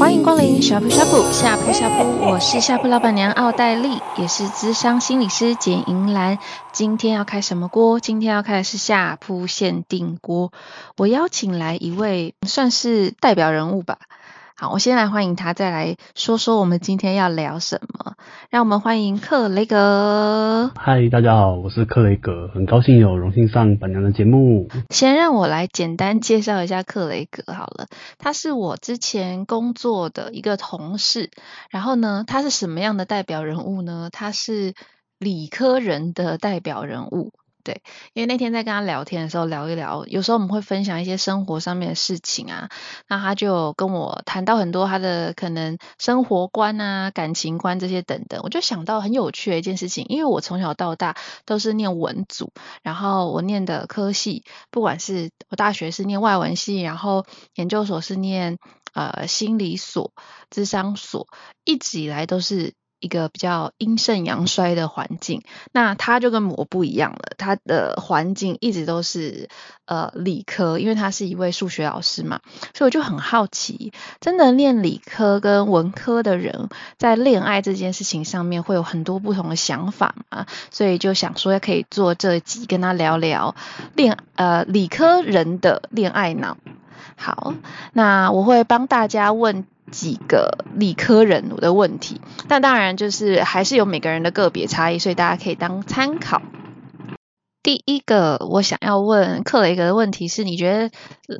欢迎光临呷哺呷哺呷哺呷哺，我是呷哺老板娘奥黛丽，也是资商心理师简银兰。今天要开什么锅？今天要开的是呷哺限定锅。我邀请来一位算是代表人物吧。好，我先来欢迎他，再来说说我们今天要聊什么。让我们欢迎克雷格。嗨，大家好，我是克雷格，很高兴有荣幸上本娘的节目。先让我来简单介绍一下克雷格好了，他是我之前工作的一个同事。然后呢，他是什么样的代表人物呢？他是理科人的代表人物。对，因为那天在跟他聊天的时候聊一聊，有时候我们会分享一些生活上面的事情啊，那他就跟我谈到很多他的可能生活观啊、感情观这些等等，我就想到很有趣的一件事情，因为我从小到大都是念文组，然后我念的科系，不管是我大学是念外文系，然后研究所是念呃心理所、智商所，一直以来都是。一个比较阴盛阳衰的环境，那他就跟我不一样了。他的环境一直都是呃理科，因为他是一位数学老师嘛，所以我就很好奇，真的练理科跟文科的人在恋爱这件事情上面会有很多不同的想法嘛，所以就想说可以做这集跟他聊聊恋呃理科人的恋爱脑。好，那我会帮大家问。几个理科人的问题，但当然就是还是有每个人的个别差异，所以大家可以当参考。第一个我想要问克雷格的问题是：你觉得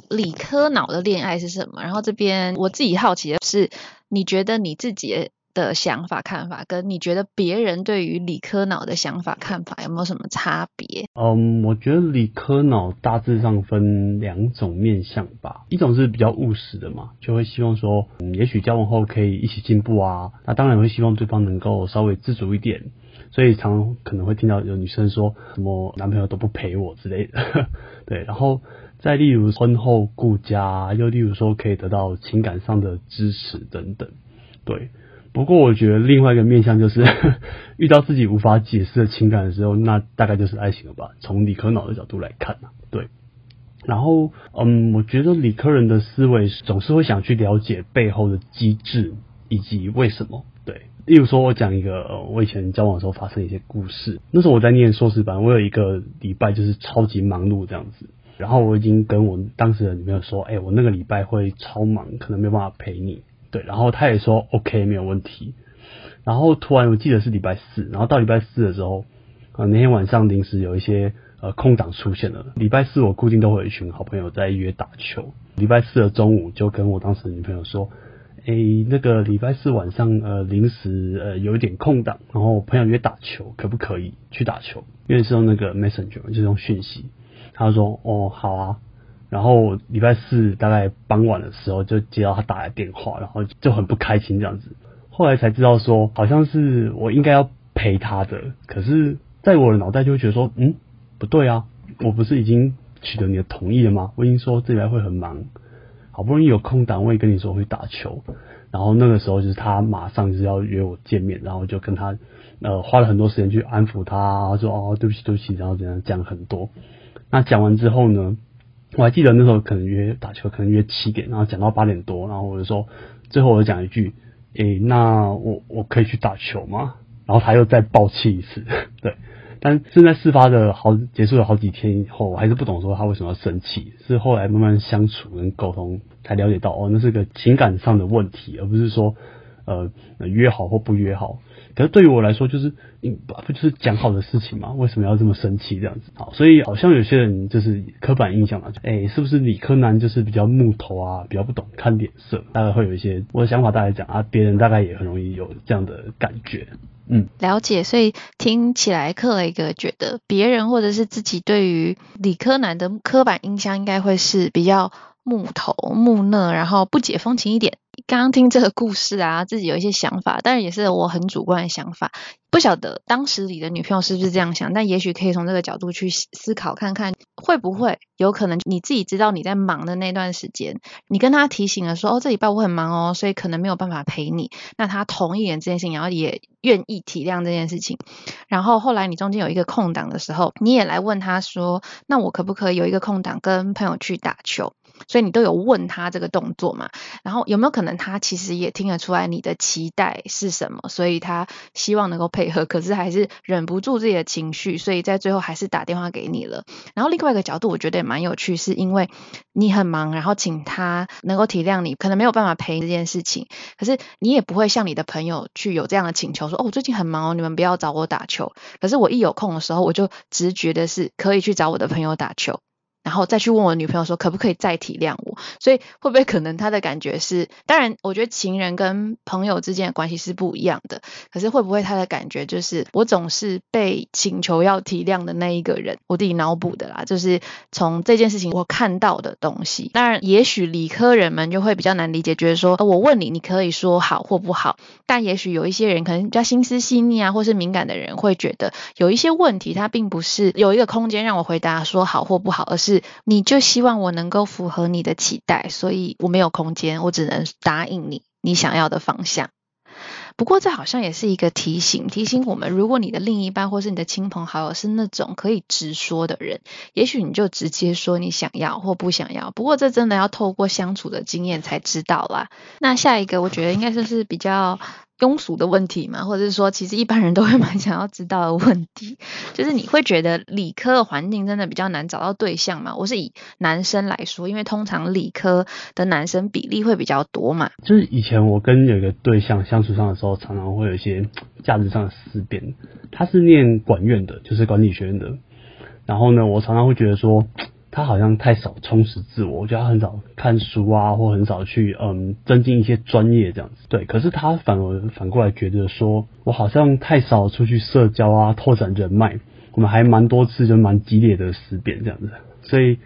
理科脑的恋爱是什么？然后这边我自己好奇的是，你觉得你自己的想法看法，跟你觉得别人对于理科脑的想法看法有没有什么差别？嗯，我觉得理科脑大致上分两种面向吧，一种是比较务实的嘛，就会希望说，嗯，也许交往后可以一起进步啊，那当然会希望对方能够稍微自主一点，所以常常可能会听到有女生说什么男朋友都不陪我之类的，对，然后再例如婚后顾家，又例如说可以得到情感上的支持等等，对。不过我觉得另外一个面向就是 遇到自己无法解释的情感的时候，那大概就是爱情了吧？从理科脑的角度来看呢，对。然后，嗯，我觉得理科人的思维总是会想去了解背后的机制以及为什么。对，例如说，我讲一个我以前交往的时候发生一些故事。那时候我在念硕士班，我有一个礼拜就是超级忙碌这样子。然后我已经跟我当时的女朋友说，哎，我那个礼拜会超忙，可能没有办法陪你。对，然后他也说 OK 没有问题。然后突然我记得是礼拜四，然后到礼拜四的时候，呃那天晚上临时有一些呃空档出现了。礼拜四我固定都会有一群好朋友在约打球。礼拜四的中午就跟我当时的女朋友说，诶那个礼拜四晚上呃临时呃有一点空档，然后我朋友约打球，可不可以去打球？因为是用那个 Messenger 就是用讯息。他说哦好啊。然后礼拜四大概傍晚的时候就接到他打来电话，然后就很不开心这样子。后来才知道说，好像是我应该要陪他的，可是在我的脑袋就会觉得说，嗯，不对啊，我不是已经取得你的同意了吗？我已经说这边会很忙，好不容易有空档，位跟你说我会打球。然后那个时候就是他马上就是要约我见面，然后就跟他呃花了很多时间去安抚他，说哦对不起对不起，然后怎样讲很多。那讲完之后呢？我还记得那时候可能约打球，可能约七点，然后讲到八点多，然后我就说，最后我就讲一句，诶、那我我可以去打球吗？然后他又再爆气一次，对。但是在事发的好结束了好几天以后，我还是不懂说他为什么要生气，是后来慢慢相处跟沟通才了解到，哦，那是个情感上的问题，而不是说呃约好或不约好。可是对于我来说，就是嗯，不就是讲好的事情嘛？为什么要这么生气这样子？好，所以好像有些人就是刻板印象嘛，哎、欸，是不是理科男就是比较木头啊，比较不懂看脸色？大概会有一些我的想法，大概讲啊，别人大概也很容易有这样的感觉。嗯，了解。所以听起来，克雷格觉得别人或者是自己对于理科男的刻板印象，应该会是比较木头、木讷，然后不解风情一点。刚刚听这个故事啊，自己有一些想法，但是也是我很主观的想法，不晓得当时你的女朋友是不是这样想，但也许可以从这个角度去思考看看，会不会有可能你自己知道你在忙的那段时间，你跟他提醒了说，哦，这礼拜我很忙哦，所以可能没有办法陪你，那他同意了这件事情，然后也愿意体谅这件事情，然后后来你中间有一个空档的时候，你也来问他说，那我可不可以有一个空档跟朋友去打球？所以你都有问他这个动作嘛？然后有没有可能他其实也听得出来你的期待是什么？所以他希望能够配合，可是还是忍不住自己的情绪，所以在最后还是打电话给你了。然后另外一个角度，我觉得也蛮有趣，是因为你很忙，然后请他能够体谅你，可能没有办法陪这件事情，可是你也不会像你的朋友去有这样的请求，说哦，我最近很忙哦，你们不要找我打球。可是我一有空的时候，我就直觉的是可以去找我的朋友打球。然后再去问我女朋友说，可不可以再体谅我？所以会不会可能他的感觉是，当然我觉得情人跟朋友之间的关系是不一样的，可是会不会他的感觉就是我总是被请求要体谅的那一个人？我自己脑补的啦，就是从这件事情我看到的东西。当然，也许理科人们就会比较难理解，觉得说我问你，你可以说好或不好。但也许有一些人可能比较心思细腻啊，或是敏感的人会觉得有一些问题，他并不是有一个空间让我回答说好或不好，而是。你就希望我能够符合你的期待，所以我没有空间，我只能答应你你想要的方向。不过这好像也是一个提醒，提醒我们，如果你的另一半或是你的亲朋好友是那种可以直说的人，也许你就直接说你想要或不想要。不过这真的要透过相处的经验才知道啦。那下一个，我觉得应该就是比较。庸俗的问题嘛，或者是说，其实一般人都会蛮想要知道的问题，就是你会觉得理科的环境真的比较难找到对象嘛？我是以男生来说，因为通常理科的男生比例会比较多嘛。就是以前我跟有一个对象相处上的时候，常常会有一些 价值上的思辨。他是念管院的，就是管理学院的，然后呢，我常常会觉得说。他好像太少充实自我，我觉得他很少看书啊，或很少去嗯增进一些专业这样子。对，可是他反而反过来觉得说，我好像太少出去社交啊，拓展人脉。我们还蛮多次就蛮激烈的思辨这样子。所以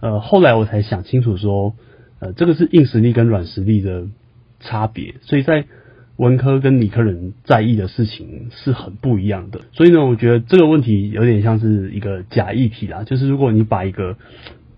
呃后来我才想清楚说，呃这个是硬实力跟软实力的差别。所以在文科跟理科人在意的事情是很不一样的，所以呢，我觉得这个问题有点像是一个假议题啦。就是如果你把一个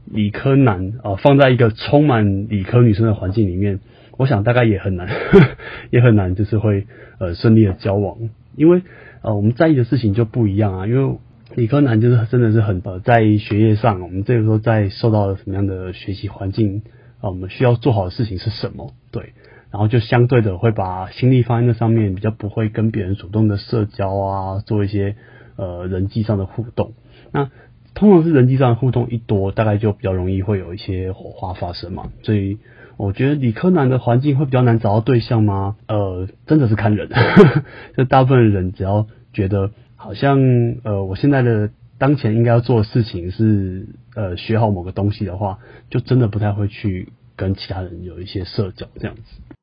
理科男呃放在一个充满理科女生的环境里面，我想大概也很难，也很难，就是会呃顺利的交往，因为呃我们在意的事情就不一样啊。因为理科男就是真的是很呃在学业上，我们这个时候在受到什么样的学习环境啊，我们需要做好的事情是什么？对。然后就相对的会把心力放在那上面，比较不会跟别人主动的社交啊，做一些呃人际上的互动。那通常是人际上的互动一多，大概就比较容易会有一些火花发生嘛。所以我觉得理科男的环境会比较难找到对象吗？呃，真的是看人。就大部分人只要觉得好像呃我现在的当前应该要做的事情是呃学好某个东西的话，就真的不太会去跟其他人有一些社交这样子。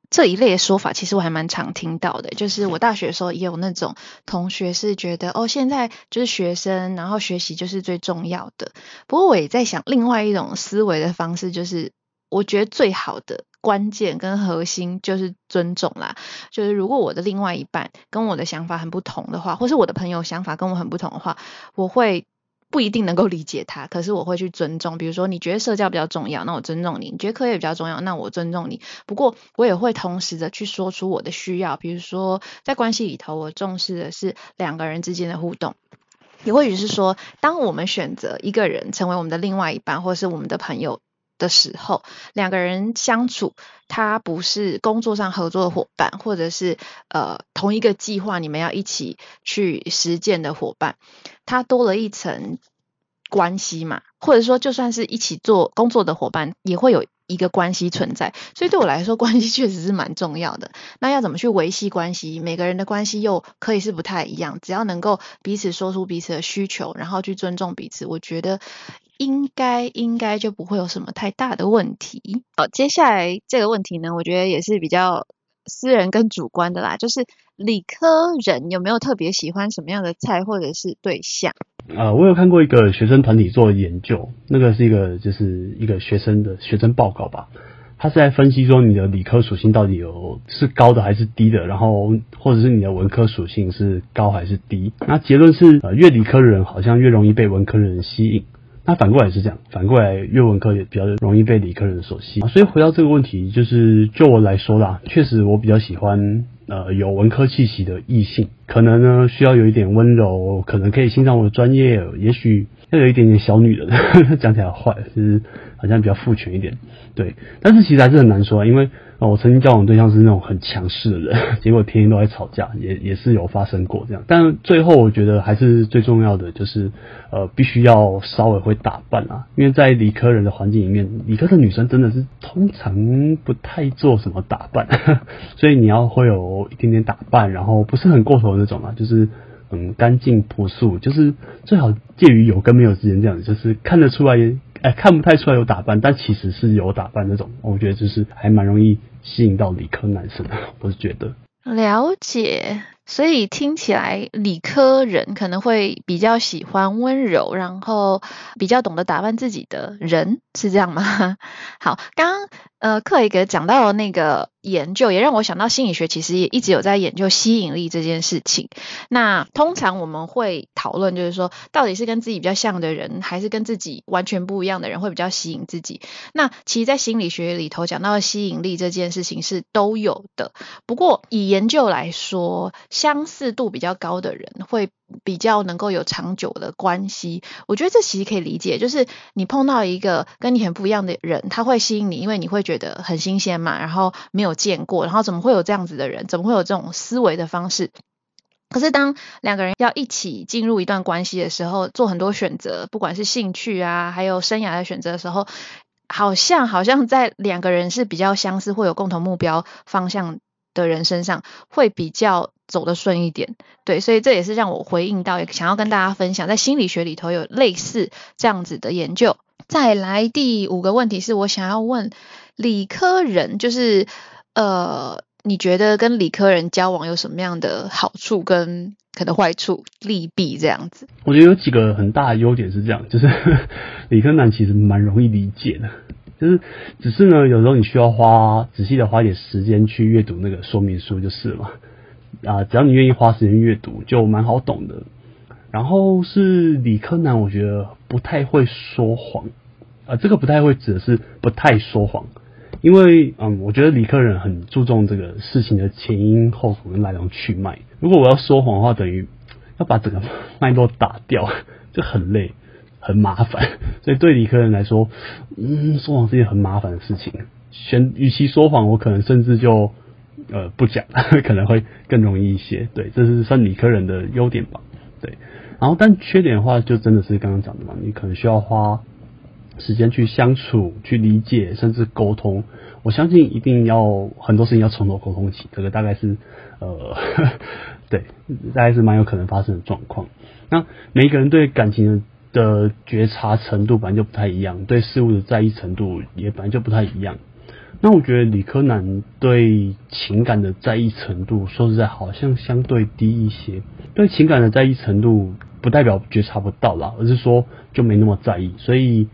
这一类的说法，其实我还蛮常听到的。就是我大学的时候也有那种同学是觉得，哦，现在就是学生，然后学习就是最重要的。不过我也在想，另外一种思维的方式，就是我觉得最好的关键跟核心就是尊重啦。就是如果我的另外一半跟我的想法很不同的话，或是我的朋友想法跟我很不同的话，我会。不一定能够理解他，可是我会去尊重。比如说，你觉得社交比较重要，那我尊重你；你觉得课业比较重要，那我尊重你。不过，我也会同时的去说出我的需要。比如说，在关系里头，我重视的是两个人之间的互动。也或许是说，当我们选择一个人成为我们的另外一半，或是我们的朋友的时候，两个人相处，他不是工作上合作的伙伴，或者是呃同一个计划你们要一起去实践的伙伴，他多了一层关系嘛，或者说就算是一起做工作的伙伴，也会有一个关系存在。所以对我来说，关系确实是蛮重要的。那要怎么去维系关系？每个人的关系又可以是不太一样，只要能够彼此说出彼此的需求，然后去尊重彼此，我觉得。应该应该就不会有什么太大的问题。好，接下来这个问题呢，我觉得也是比较私人跟主观的啦，就是理科人有没有特别喜欢什么样的菜或者是对象？呃，我有看过一个学生团体做的研究，那个是一个就是一个学生的学生报告吧，他是在分析说你的理科属性到底有是高的还是低的，然后或者是你的文科属性是高还是低。那结论是，呃，越理科的人好像越容易被文科人吸引。那反过来是这样，反过来，越文科也比较容易被理科人所吸引。所以回到这个问题，就是就我来说啦，确实我比较喜欢呃有文科气息的异性，可能呢需要有一点温柔，可能可以欣赏我的专业，也许要有一点点小女人，讲起来坏，就是好像比较父权一点，对。但是其实还是很难说，因为我曾经交往对象是那种很强势的人，结果天天都在吵架，也也是有发生过这样。但最后我觉得还是最重要的就是，呃，必须要稍微会打扮啊，因为在理科人的环境里面，理科的女生真的是通常不太做什么打扮，所以你要会有一点点打扮，然后不是很过头的那种啊，就是。嗯，干净朴素，就是最好介于有跟没有之间这样子，就是看得出来，哎、看不太出来有打扮，但其实是有打扮那种。我觉得就是还蛮容易吸引到理科男生的，我是觉得。了解。所以听起来，理科人可能会比较喜欢温柔，然后比较懂得打扮自己的人，是这样吗？好，刚刚呃，克雷格讲到了那个研究，也让我想到心理学其实也一直有在研究吸引力这件事情。那通常我们会讨论，就是说，到底是跟自己比较像的人，还是跟自己完全不一样的人会比较吸引自己？那其实，在心理学里头讲到的吸引力这件事情是都有的。不过以研究来说，相似度比较高的人会比较能够有长久的关系，我觉得这其实可以理解，就是你碰到一个跟你很不一样的人，他会吸引你，因为你会觉得很新鲜嘛，然后没有见过，然后怎么会有这样子的人，怎么会有这种思维的方式？可是当两个人要一起进入一段关系的时候，做很多选择，不管是兴趣啊，还有生涯的选择的时候，好像好像在两个人是比较相似，会有共同目标方向的人身上会比较走得顺一点，对，所以这也是让我回应到，也想要跟大家分享，在心理学里头有类似这样子的研究。再来第五个问题是我想要问理科人，就是呃，你觉得跟理科人交往有什么样的好处跟可能坏处、利弊这样子？我觉得有几个很大的优点是这样，就是 理科男其实蛮容易理解的。就是，只是呢，有时候你需要花仔细的花点时间去阅读那个说明书就是了。啊，只要你愿意花时间阅读，就蛮好懂的。然后是理科男，我觉得不太会说谎。啊，这个不太会指的是不太说谎，因为嗯，我觉得理科人很注重这个事情的前因后果跟来龙去脉。如果我要说谎的话，等于要把整个脉络打掉，就很累。很麻烦，所以对理科人来说，嗯，说谎是件很麻烦的事情。选，与其说谎，我可能甚至就呃不讲，可能会更容易一些。对，这是算理科人的优点吧。对，然后但缺点的话，就真的是刚刚讲的嘛，你可能需要花时间去相处、去理解，甚至沟通。我相信一定要很多事情要从头沟通起，这个大概是呃，对，大概是蛮有可能发生的状况。那每一个人对感情的。的觉察程度本来就不太一样，对事物的在意程度也本来就不太一样。那我觉得理科男对情感的在意程度，说实在好像相对低一些。对情感的在意程度，不代表觉察不到啦，而是说就没那么在意。所以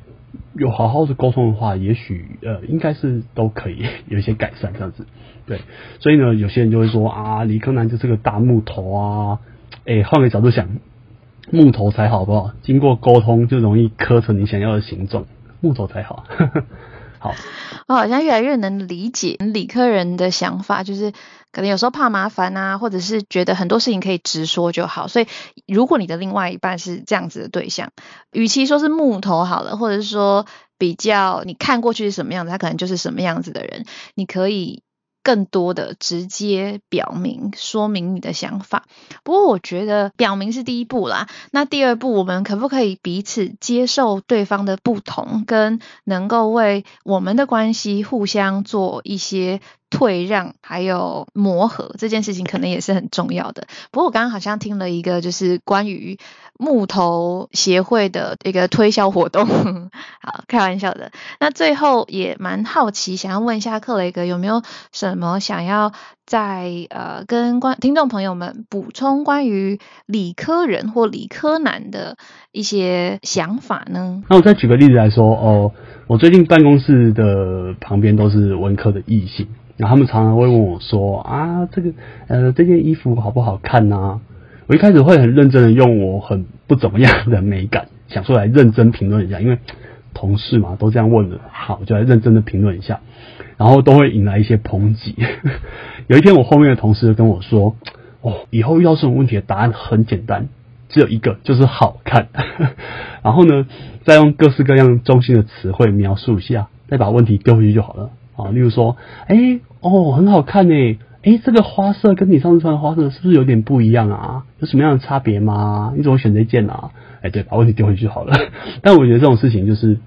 有好好的沟通的话，也许呃应该是都可以有一些改善这样子。对，所以呢，有些人就会说啊，理科男就是个大木头啊。哎、换个角度想。木头才好，不好？经过沟通就容易刻成你想要的形状，木头才好。好，我好像越来越能理解理科人的想法，就是可能有时候怕麻烦啊，或者是觉得很多事情可以直说就好。所以，如果你的另外一半是这样子的对象，与其说是木头好了，或者是说比较你看过去是什么样子，他可能就是什么样子的人，你可以。更多的直接表明、说明你的想法。不过，我觉得表明是第一步啦。那第二步，我们可不可以彼此接受对方的不同，跟能够为我们的关系互相做一些退让，还有磨合，这件事情可能也是很重要的。不过，我刚刚好像听了一个，就是关于。木头协会的一个推销活动，好，开玩笑的。那最后也蛮好奇，想要问一下克雷格有没有什么想要在呃跟观听众朋友们补充关于理科人或理科男的一些想法呢？那我再举个例子来说哦，我最近办公室的旁边都是文科的异性，然后他们常常会问我说啊，这个呃这件衣服好不好看啊？我一开始会很认真的用我很不怎么样的美感 想出来认真评论一下，因为同事嘛都这样问了，好，我就来认真的评论一下，然后都会引来一些抨击。有一天我后面的同事跟我说：“哦，以后遇到这种问题的答案很简单，只有一个，就是好看。然后呢，再用各式各样中性的词汇描述一下，再把问题丢回去就好了啊。例如说，哎，哦，很好看呢，哎，这个花色跟你上次穿的花色是不是有点不一样啊？有什么样的差别吗？你怎么选这件啊？哎，对，把问题丢回去好了。但我觉得这种事情就是。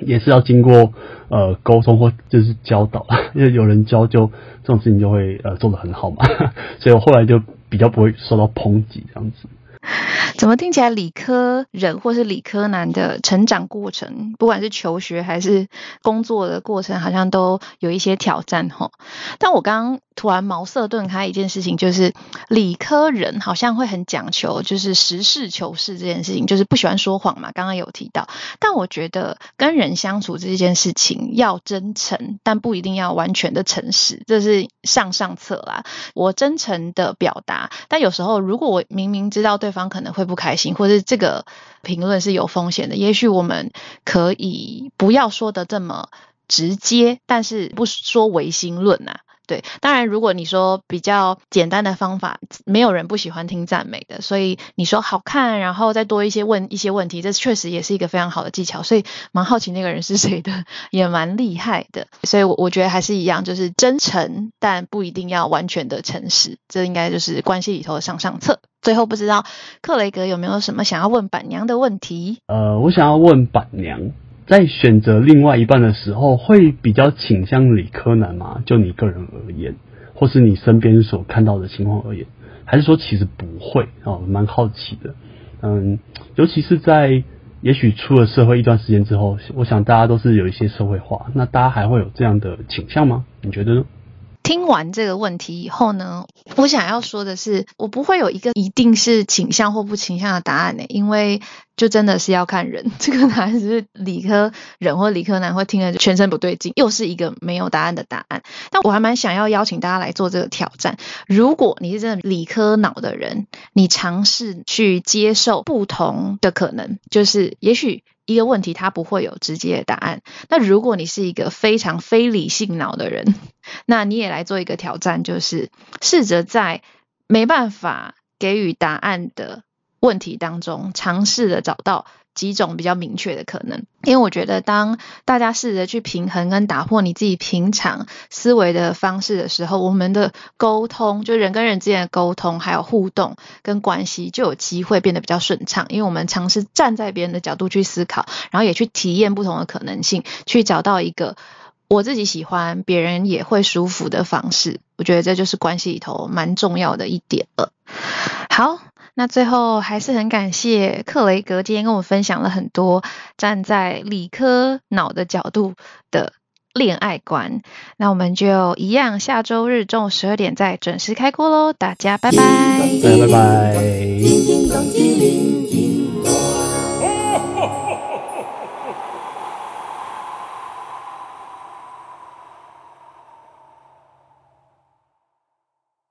也是要经过呃沟通或就是教导，因为有人教就这种事情就会呃做得很好嘛，所以我后来就比较不会受到抨击这样子。怎么听起来理科人或是理科男的成长过程，不管是求学还是工作的过程，好像都有一些挑战哈。但我刚刚突然茅塞顿开一件事情，就是理科人好像会很讲求，就是实事求是这件事情，就是不喜欢说谎嘛。刚刚有提到，但我觉得跟人相处这件事情要真诚，但不一定要完全的诚实，这是上上策啦。我真诚的表达，但有时候如果我明明知道对方可能会不开心，或者这个评论是有风险的。也许我们可以不要说的这么直接，但是不说唯心论呐、啊。对，当然如果你说比较简单的方法，没有人不喜欢听赞美的，所以你说好看，然后再多一些问一些问题，这确实也是一个非常好的技巧。所以蛮好奇那个人是谁的，也蛮厉害的。所以我我觉得还是一样，就是真诚，但不一定要完全的诚实。这应该就是关系里头的上上策。最后不知道克雷格有没有什么想要问板娘的问题？呃，我想要问板娘，在选择另外一半的时候，会比较倾向理科男吗？就你个人而言，或是你身边所看到的情况而言，还是说其实不会？哦，蛮好奇的。嗯，尤其是在也许出了社会一段时间之后，我想大家都是有一些社会化，那大家还会有这样的倾向吗？你觉得呢？听完这个问题以后呢，我想要说的是，我不会有一个一定是倾向或不倾向的答案呢，因为就真的是要看人。这个答案是理科人或理科男会听了全身不对劲，又是一个没有答案的答案。但我还蛮想要邀请大家来做这个挑战。如果你是真的理科脑的人，你尝试去接受不同的可能，就是也许。一个问题，它不会有直接的答案。那如果你是一个非常非理性脑的人，那你也来做一个挑战，就是试着在没办法给予答案的问题当中，尝试着找到。几种比较明确的可能，因为我觉得当大家试着去平衡跟打破你自己平常思维的方式的时候，我们的沟通，就人跟人之间的沟通，还有互动跟关系，就有机会变得比较顺畅。因为我们尝试站在别人的角度去思考，然后也去体验不同的可能性，去找到一个我自己喜欢、别人也会舒服的方式。我觉得这就是关系里头蛮重要的一点了。好。那最后还是很感谢克雷格今天跟我分享了很多站在理科脑的角度的恋爱观。那我们就一样，下周日中午十二点再准时开锅喽！大家拜拜，拜拜。